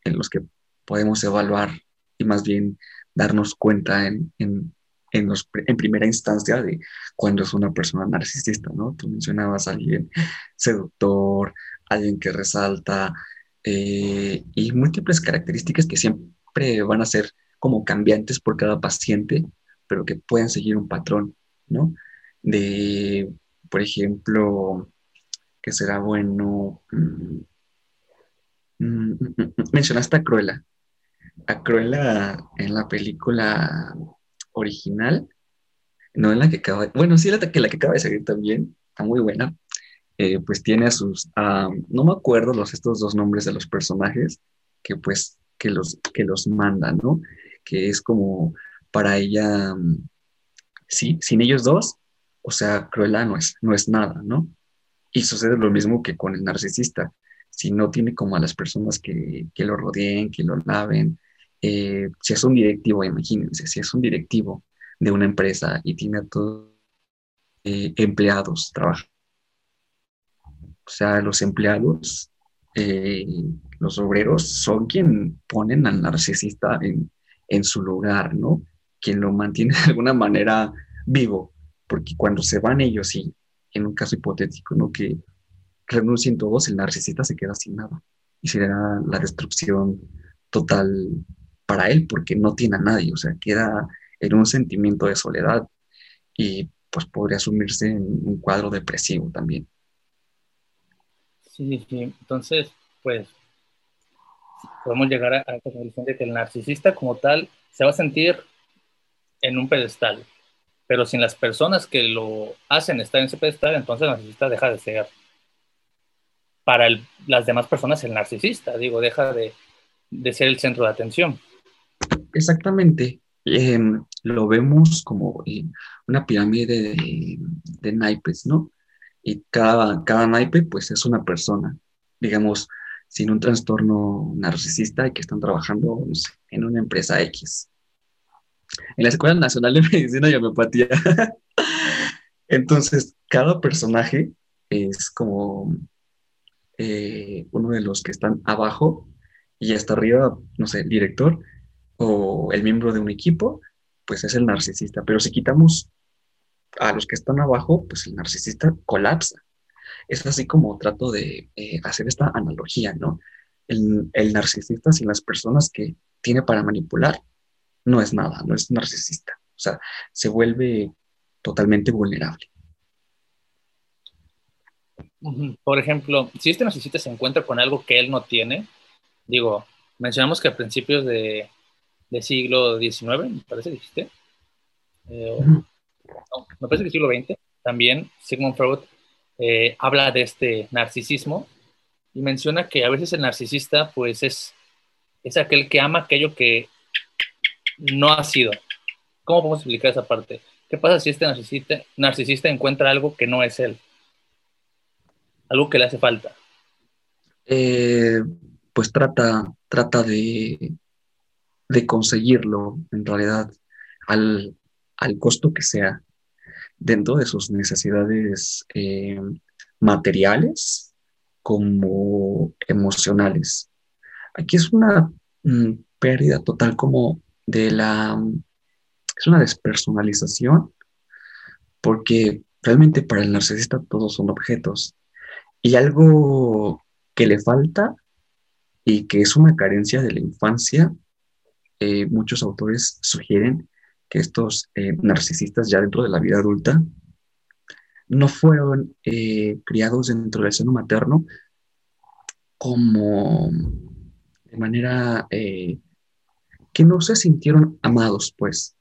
en los que podemos evaluar y más bien darnos cuenta en, en, en, los, en primera instancia de cuando es una persona narcisista, ¿no? Tú mencionabas a alguien seductor, alguien que resalta eh, y múltiples características que siempre van a ser como cambiantes por cada paciente, pero que pueden seguir un patrón, ¿no? De, por ejemplo, que será bueno. Mm, mm, mm, mencionaste a Cruella. A Cruella en la película original, no en la que acaba, bueno, sí, la que, la que acaba de salir también, está muy buena, eh, pues tiene a sus, no me acuerdo los, estos dos nombres de los personajes, que pues, que los, que los mandan, ¿no? Que es como para ella, sí, sin ellos dos, o sea, Cruella no es, no es nada, ¿no? Y sucede lo mismo que con el narcisista. Si no tiene como a las personas que, que lo rodeen, que lo laven, eh, si es un directivo, imagínense, si es un directivo de una empresa y tiene a todos eh, empleados trabajando, o sea, los empleados, eh, los obreros son quien ponen al narcisista en, en su lugar, ¿no? Quien lo mantiene <laughs> de alguna manera vivo, porque cuando se van ellos y en un caso hipotético, ¿no? Que renuncien todos, el narcisista se queda sin nada y será la destrucción total para él porque no tiene a nadie, o sea, queda en un sentimiento de soledad y pues podría asumirse en un cuadro depresivo también. Sí, sí, entonces, pues podemos llegar a, la conclusión de que el narcisista como tal se va a sentir en un pedestal, pero sin las personas que lo hacen estar en ese pedestal, entonces el narcisista deja de ser para las demás personas el narcisista, digo, deja de, de ser el centro de atención. Exactamente. Em, lo vemos como una pirámide de, naipes, ¿no? Y cada, cada naipe, pues, es una persona, digamos, sin un trastorno narcisista y que están trabajando en una empresa X. En la Escuela Nacional de Medicina y Homeopatía. <laughs> Entonces, cada personaje es como eh, uno de los que están abajo y hasta arriba, no sé, el director o el miembro de un equipo, pues es el narcisista. Pero si quitamos a los que están abajo, pues el narcisista colapsa. Es así como trato de eh, hacer esta analogía, ¿no? El, el, narcisista sin las personas que tiene para manipular no es nada, no es narcisista. O sea, se vuelve totalmente vulnerable. Por ejemplo, si este narcisista se encuentra con algo que él no tiene, digo, mencionamos que a principios de, del siglo XIX, me parece, dijiste. Eh, no, me parece que siglo XX, también Sigmund Freud eh, habla de este narcisismo y menciona que a veces el narcisista pues es, es aquel que ama aquello que no ha sido. ¿Cómo podemos explicar esa parte? ¿Qué pasa si este narcisista, narcisista encuentra algo que no es él? Algo que le hace falta. Eh, pues trata, trata de, de conseguirlo en realidad al, costo que sea dentro de sus necesidades eh, materiales como emocionales. Aquí es una mm, pérdida total como de la... Es una despersonalización porque realmente para el narcisista todos son objetos y algo que le falta y que es una carencia de la infancia eh, muchos autores sugieren que estos eh, narcisistas ya dentro de la vida adulta no fueron eh, criados dentro del seno materno como de manera que no se sintieron amados, pues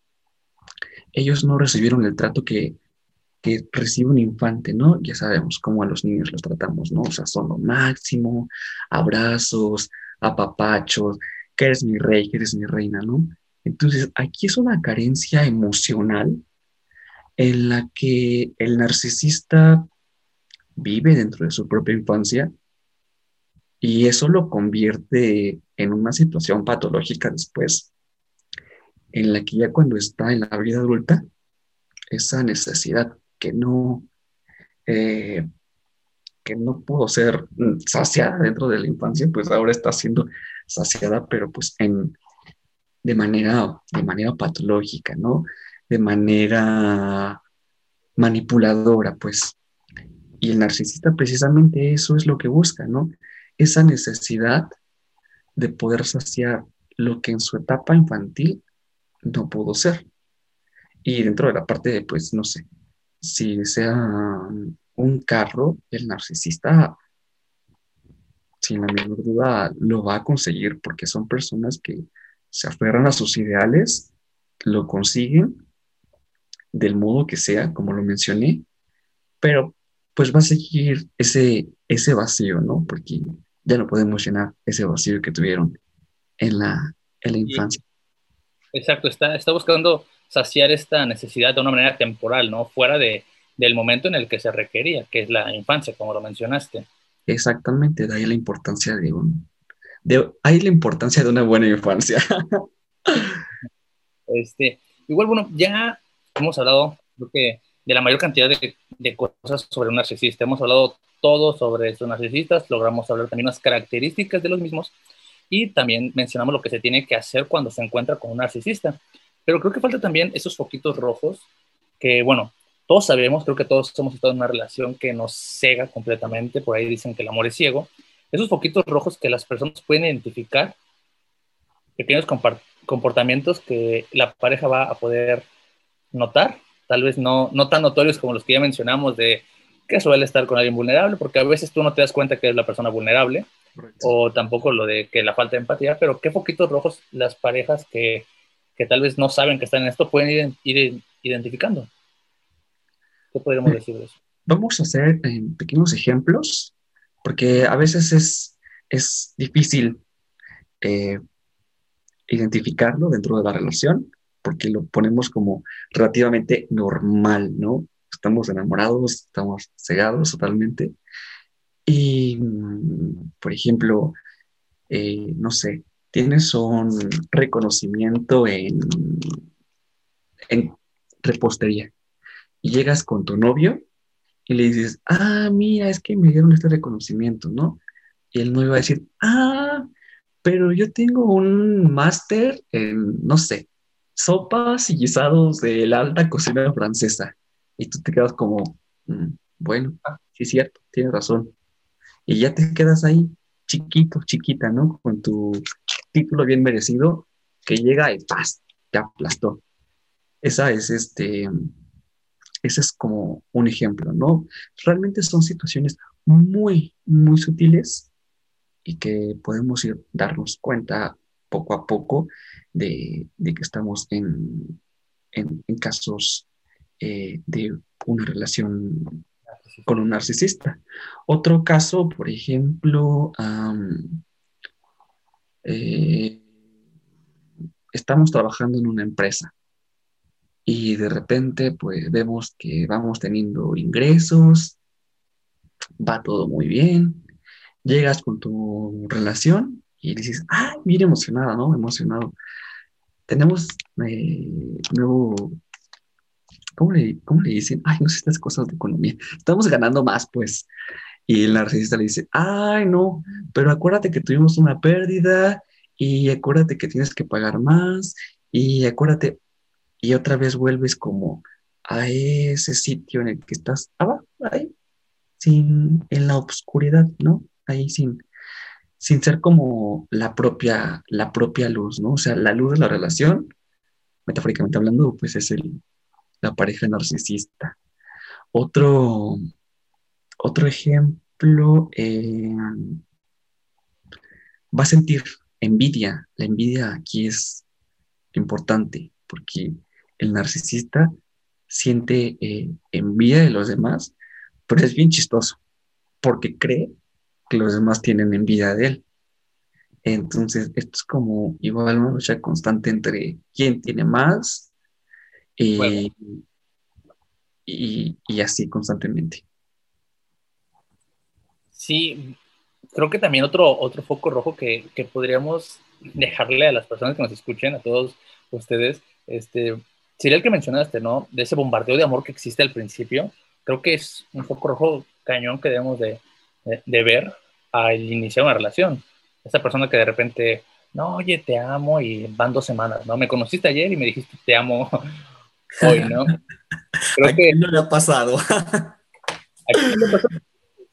ellos no recibieron el trato que que recibe un infante, ¿no? Ya sabemos cómo a los niños los tratamos, ¿no? O sea, son lo máximo, abrazos, apapachos, que eres mi rey, que eres mi reina, ¿no? Entonces, aquí es una carencia emocional en la que el narcisista vive dentro de su propia infancia y eso lo convierte en una situación patológica después, en la que ya cuando está en la vida adulta, esa necesidad que no, eh, que no pudo ser saciada dentro de la infancia, pues ahora está siendo saciada, pero pues en, de, manera, de manera patológica, ¿no? De manera manipuladora, pues. Y el narcisista precisamente eso es lo que busca, ¿no? Esa necesidad de poder saciar lo que en su etapa infantil no pudo ser. Y dentro de la parte de, pues, no sé, si sea un carro, el narcisista, sin la menor duda, lo va a conseguir porque son personas que se aferran a sus ideales, lo consiguen del modo que sea, como lo mencioné, pero pues va a seguir ese, ese vacío, ¿no? Porque ya no podemos llenar ese vacío que tuvieron en la, en la infancia. Exacto, está, está buscando saciar esta necesidad de una manera temporal, ¿no? Fuera de, del momento en el que se requería, que es la infancia, como lo mencionaste. Exactamente, de ahí la importancia de un... De, la importancia de una buena infancia. <laughs> este, igual, bueno, ya hemos hablado, creo que, de la mayor cantidad de, de cosas sobre un narcisista. Hemos hablado todo sobre estos narcisistas, logramos hablar también las características de los mismos y también mencionamos lo que se tiene que hacer cuando se encuentra con un narcisista. Pero creo que falta también esos foquitos rojos que, bueno, todos sabemos, creo que todos hemos estado en una relación que nos cega completamente, por ahí dicen que el amor es ciego. Esos foquitos rojos que las personas pueden identificar, pequeños comportamientos que la pareja va a poder notar, tal vez no, no tan notorios como los que ya mencionamos de que suele estar con alguien vulnerable, porque a veces tú no te das cuenta que es la persona vulnerable, o tampoco lo de que la falta de empatía, pero qué foquitos rojos las parejas que que tal vez no saben que están en esto pueden ir, identificando. ¿Qué podríamos decir de eso? Vamos a hacer pequeños ejemplos, porque a veces es, es difícil eh, identificarlo dentro de la relación, porque lo ponemos como relativamente normal, ¿no? Estamos enamorados, estamos cegados totalmente. Y, mm, por ejemplo, eh, no sé, tienes un reconocimiento en, en repostería y llegas con tu novio y le dices, ah, mira, es que me dieron este reconocimiento, ¿no? Y el novio va a decir, ah, pero yo tengo un máster en, no sé, sopas y guisados de la alta cocina francesa. Y tú te quedas como, mm, bueno, sí es cierto, tienes razón. Y ya te quedas ahí, chiquito, chiquita, ¿no? Con tu título bien merecido que llega y ¡paz! te aplastó. Esa es este, ese es como un ejemplo, ¿no? Realmente son situaciones muy, muy sutiles y que podemos ir darnos cuenta poco a poco de, que estamos en, en, casos eh, de una relación con un narcisista. Otro caso, por ejemplo, eh, estamos trabajando en una empresa y de repente pues vemos que vamos teniendo ingresos, va todo muy bien, llegas con tu relación y dices, ah, mira emocionada, ¿no? Emocionado. Tenemos eh, nuevo, ¿cómo le, ¿cómo le dicen? Ay, no sé estas cosas de economía. Estamos ganando más, pues. Y el narcisista le dice, ay, no, pero acuérdate que tuvimos una pérdida y acuérdate que tienes que pagar más y acuérdate, y otra vez vuelves como a ese sitio en el que estás abajo, ahí, sin, en la oscuridad, ¿no? Ahí sin, sin ser como la propia, la propia luz, ¿no? O sea, la luz de la relación, metafóricamente hablando, pues es el, la pareja narcisista. Otro, otro ejemplo, eh, va a sentir envidia. La envidia aquí es importante porque el narcisista siente eh, envidia de los demás, pero es bien chistoso, porque cree que los demás tienen envidia de él. Entonces, esto es como igual una lucha constante entre quién tiene más y, y, así constantemente. Sí, creo que también otro, otro foco rojo que, que, podríamos dejarle a las personas que nos escuchen, a todos ustedes, este, sería el que mencionaste, ¿no? De ese bombardeo de amor que existe al principio. Creo que es un foco rojo cañón que debemos de, de, ver al iniciar una relación. Esa persona que de repente, no, oye, te amo y van dos semanas, ¿no? Me conociste ayer y me dijiste te amo <laughs> hoy, ¿no? Creo que <laughs> no le ha pasado.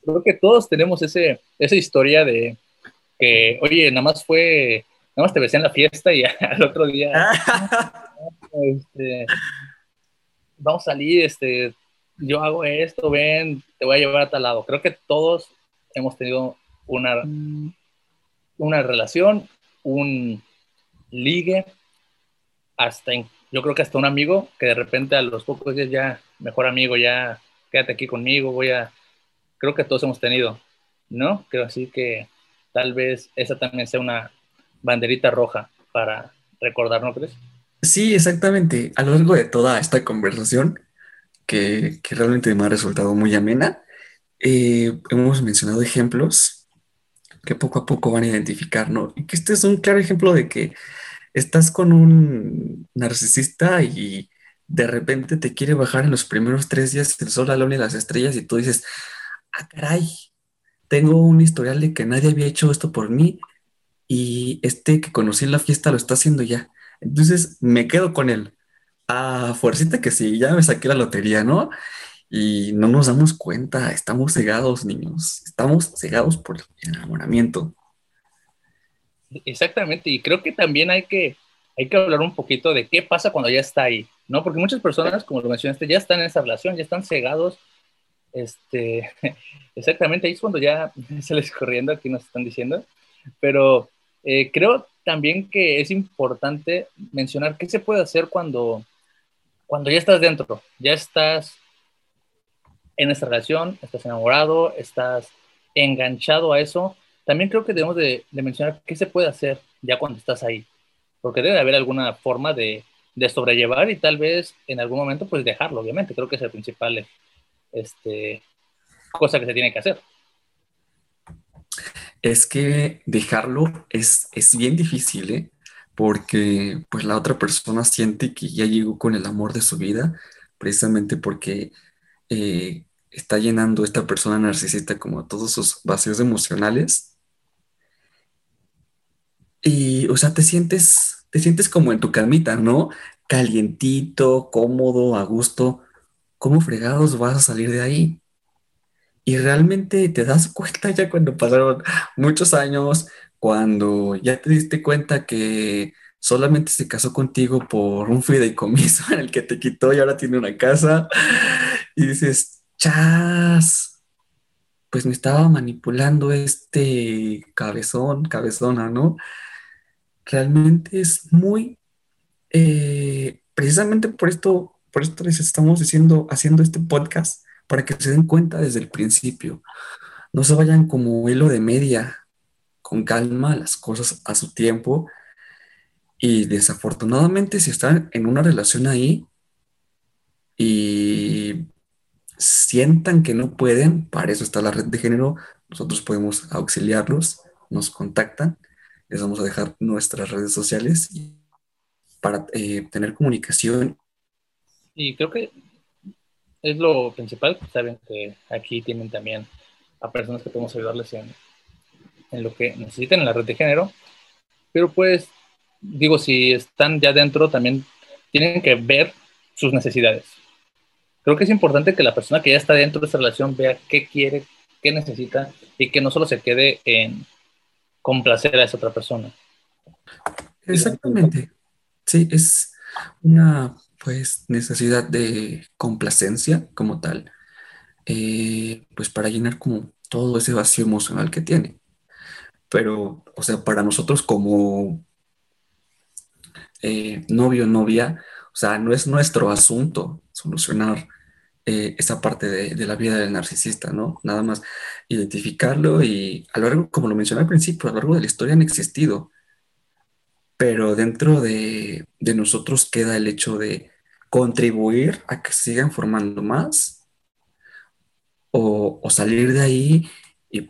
Creo que todos tenemos ese, esa historia de que, oye, nada más fue, nada más te besé en la fiesta y <laughs> al otro día, este, vamos a salir, este, yo hago esto, ven, te voy a llevar a tal lado. Creo que todos hemos tenido una, una relación, un ligue, hasta, yo creo que hasta un amigo que de repente a los pocos días ya, mejor amigo, ya quédate aquí conmigo, voy a, creo que todos hemos tenido, ¿no? Creo así que tal vez esa también sea una banderita roja para recordar, ¿no crees? Sí, exactamente. A lo largo de toda esta conversación, que, realmente me ha resultado muy amena, eh, hemos mencionado ejemplos que poco a poco van a identificar, ¿no? Y que este es un claro ejemplo de que estás con un narcisista y de repente te quiere bajar en los primeros tres días el sol, la luna y las estrellas y tú dices, ah, caray, tengo un historial de que nadie había hecho esto por mí y este que conocí en la fiesta lo está haciendo ya. Entonces me quedo con él. A fuercita que sí, ya me saqué la lotería, ¿no? Y no nos damos cuenta, estamos cegados, niños, estamos cegados por el enamoramiento. Exactamente, y creo que también hay que, hay que hablar un poquito de qué pasa cuando ya está ahí, ¿no? Porque muchas personas, como lo mencionaste, ya están en esa relación, ya están cegados. Este, <laughs> exactamente, ahí es cuando ya <laughs> se les corriendo, aquí nos están diciendo. Pero eh, creo también que es importante mencionar qué se puede hacer cuando, cuando ya estás dentro, ya estás en esa relación, estás enamorado, estás enganchado a eso, también creo que debemos de, mencionar qué se puede hacer ya cuando estás ahí, porque debe haber alguna forma de, sobrellevar y tal vez en algún momento pues dejarlo, obviamente, creo que es el principal este, cosa que se tiene que hacer. Es que dejarlo es, es bien difícil, ¿eh? porque pues la otra persona siente que ya llegó con el amor de su vida, precisamente porque eh, está llenando esta persona narcisista como todos sus vacíos emocionales. Y, o sea, te sientes, te sientes como en tu camita, ¿no? Calientito, cómodo, a gusto. ¿Cómo fregados vas a salir de ahí? Y realmente te das cuenta ya cuando pasaron muchos años, cuando ya te diste cuenta que solamente se casó contigo por un fideicomiso en el que te quitó y ahora tiene una casa. Y dices, chas, pues me estaba manipulando este cabezón, cabezona, ¿no? Realmente es muy, eh, precisamente por esto, por esto les estamos diciendo, haciendo este podcast, para que se den cuenta desde el principio. No se vayan como hilo de media, con calma, las cosas a su tiempo. Y desafortunadamente, si están en una relación ahí y sientan que no pueden, para eso está la red de género, nosotros podemos auxiliarlos, nos contactan, les vamos a dejar nuestras redes sociales para eh, tener comunicación. Y creo que es lo principal, saben que aquí tienen también a personas que podemos ayudarles en, en lo que necesiten en la red de género, pero pues digo, si están ya dentro, también tienen que ver sus necesidades creo que es importante que la persona que ya está dentro de esta relación vea qué quiere, qué necesita y que no solo se quede en complacer a esa otra persona. Exactamente. Sí, es una pues necesidad de complacencia como tal, eh, pues para llenar como todo ese vacío emocional que tiene. Pero, o sea, para nosotros como eh, novio, novia, o sea, no es nuestro asunto solucionar eh, esa parte de, la vida del narcisista, ¿no? Nada más identificarlo y a lo largo, como lo mencioné al principio, a lo largo de la historia han existido, pero dentro de, nosotros queda el hecho de contribuir a que sigan formando más o, o salir de ahí y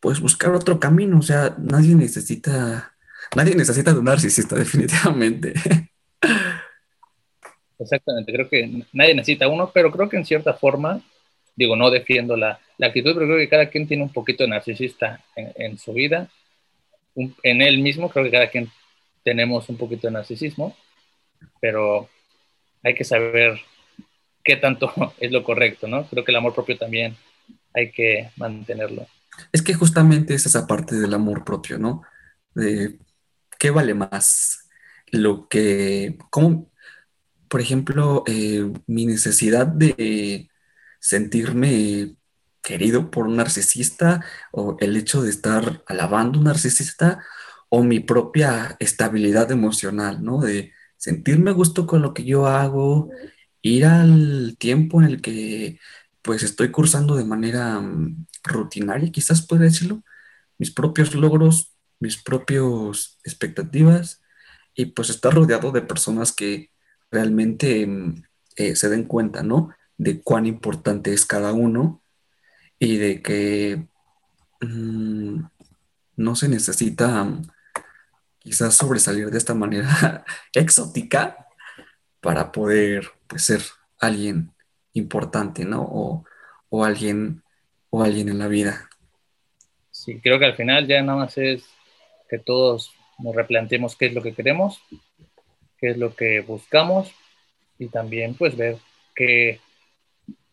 pues buscar otro camino, o sea, nadie necesita, nadie necesita de un narcisista <laughs> definitivamente. Exactamente, creo que nadie necesita uno, pero creo que en cierta forma, digo, no defiendo la, actitud, pero creo que cada quien tiene un poquito de narcisista en, su vida. en él mismo, creo que cada quien tenemos un poquito de narcisismo, pero hay que saber qué tanto <laughs> es lo correcto, ¿no? Creo que el amor propio también hay que mantenerlo. Es que justamente es esa parte del amor propio, ¿no? De qué vale más, lo que, cómo, por ejemplo, eh, mi necesidad de sentirme querido por un narcisista o el hecho de estar alabando un narcisista o mi propia estabilidad emocional, ¿no? De sentirme gusto con lo que yo hago, ir al tiempo en el que pues estoy cursando de manera mm, rutinaria, quizás puede decirlo, mis propios logros, mis propias expectativas y pues estar rodeado de personas que realmente mm, eh, se den cuenta, ¿no? De cuán importante es cada uno y de que mm, no se necesita quizás sobresalir de esta manera <laughs> exótica para poder pues, ser alguien importante, ¿no? O, o, alguien, o alguien en la vida. Sí, creo que al final ya nada más es que todos nos replanteemos qué es lo que queremos qué es lo que buscamos y también pues ver que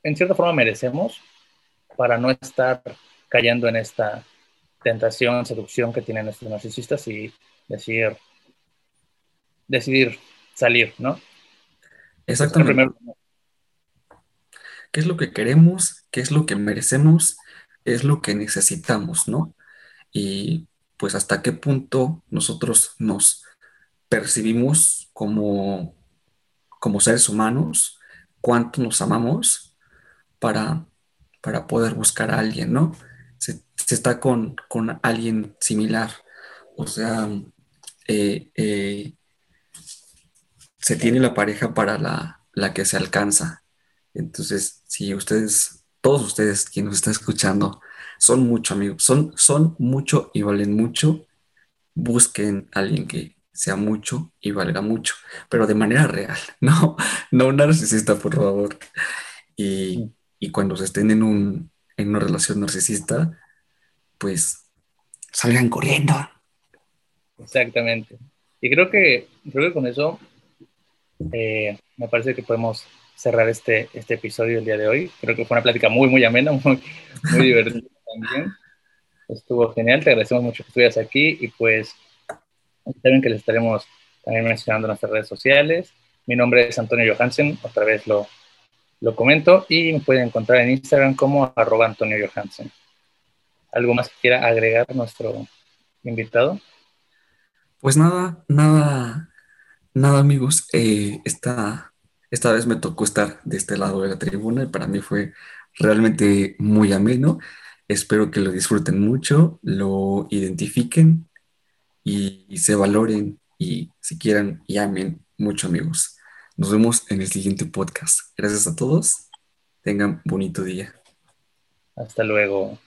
en cierta forma merecemos para no estar cayendo en esta tentación, seducción que tienen estos narcisistas y decidir, decidir salir, ¿no? Exactamente. ¿Qué es lo que queremos? ¿Qué es lo que merecemos? Es lo que necesitamos, ¿no? Y pues hasta qué punto nosotros nos percibimos como, como seres humanos, cuánto nos amamos para, para poder buscar a alguien, ¿no? Se, está con, alguien similar, o sea, eh, eh, se tiene la pareja para la, la que se alcanza. Entonces, si ustedes, todos ustedes quienes nos están escuchando, son mucho amigos, son, son mucho y valen mucho, busquen a alguien que, sea mucho y valga mucho, pero de manera real, <laughs> no, no un narcisista, por favor. Y, cuando se estén en, un, en una relación narcisista, pues salgan corriendo. Exactamente. Y creo que, creo que con eso eh, me parece que podemos cerrar este, este episodio el día de hoy. Creo que fue una plática muy, muy amena, <laughs> muy, muy divertida también. Estuvo genial, te agradecemos mucho que estuvieras aquí y pues Saben que les estaremos también mencionando en nuestras redes sociales. Mi nombre es Antonio Johansen, otra vez lo, lo comento, y me pueden encontrar en Instagram como arroba Antonio Johansen. ¿Algo más que quiera agregar nuestro invitado? Pues nada, nada, nada amigos. Eh, esta, esta vez me tocó estar de este lado de la tribuna y para mí fue realmente muy ameno. Espero que lo disfruten mucho, lo identifiquen y, se valoren y si quieran y amen mucho amigos. Nos vemos en el siguiente podcast. Gracias a todos. Tengan bonito día. Hasta luego.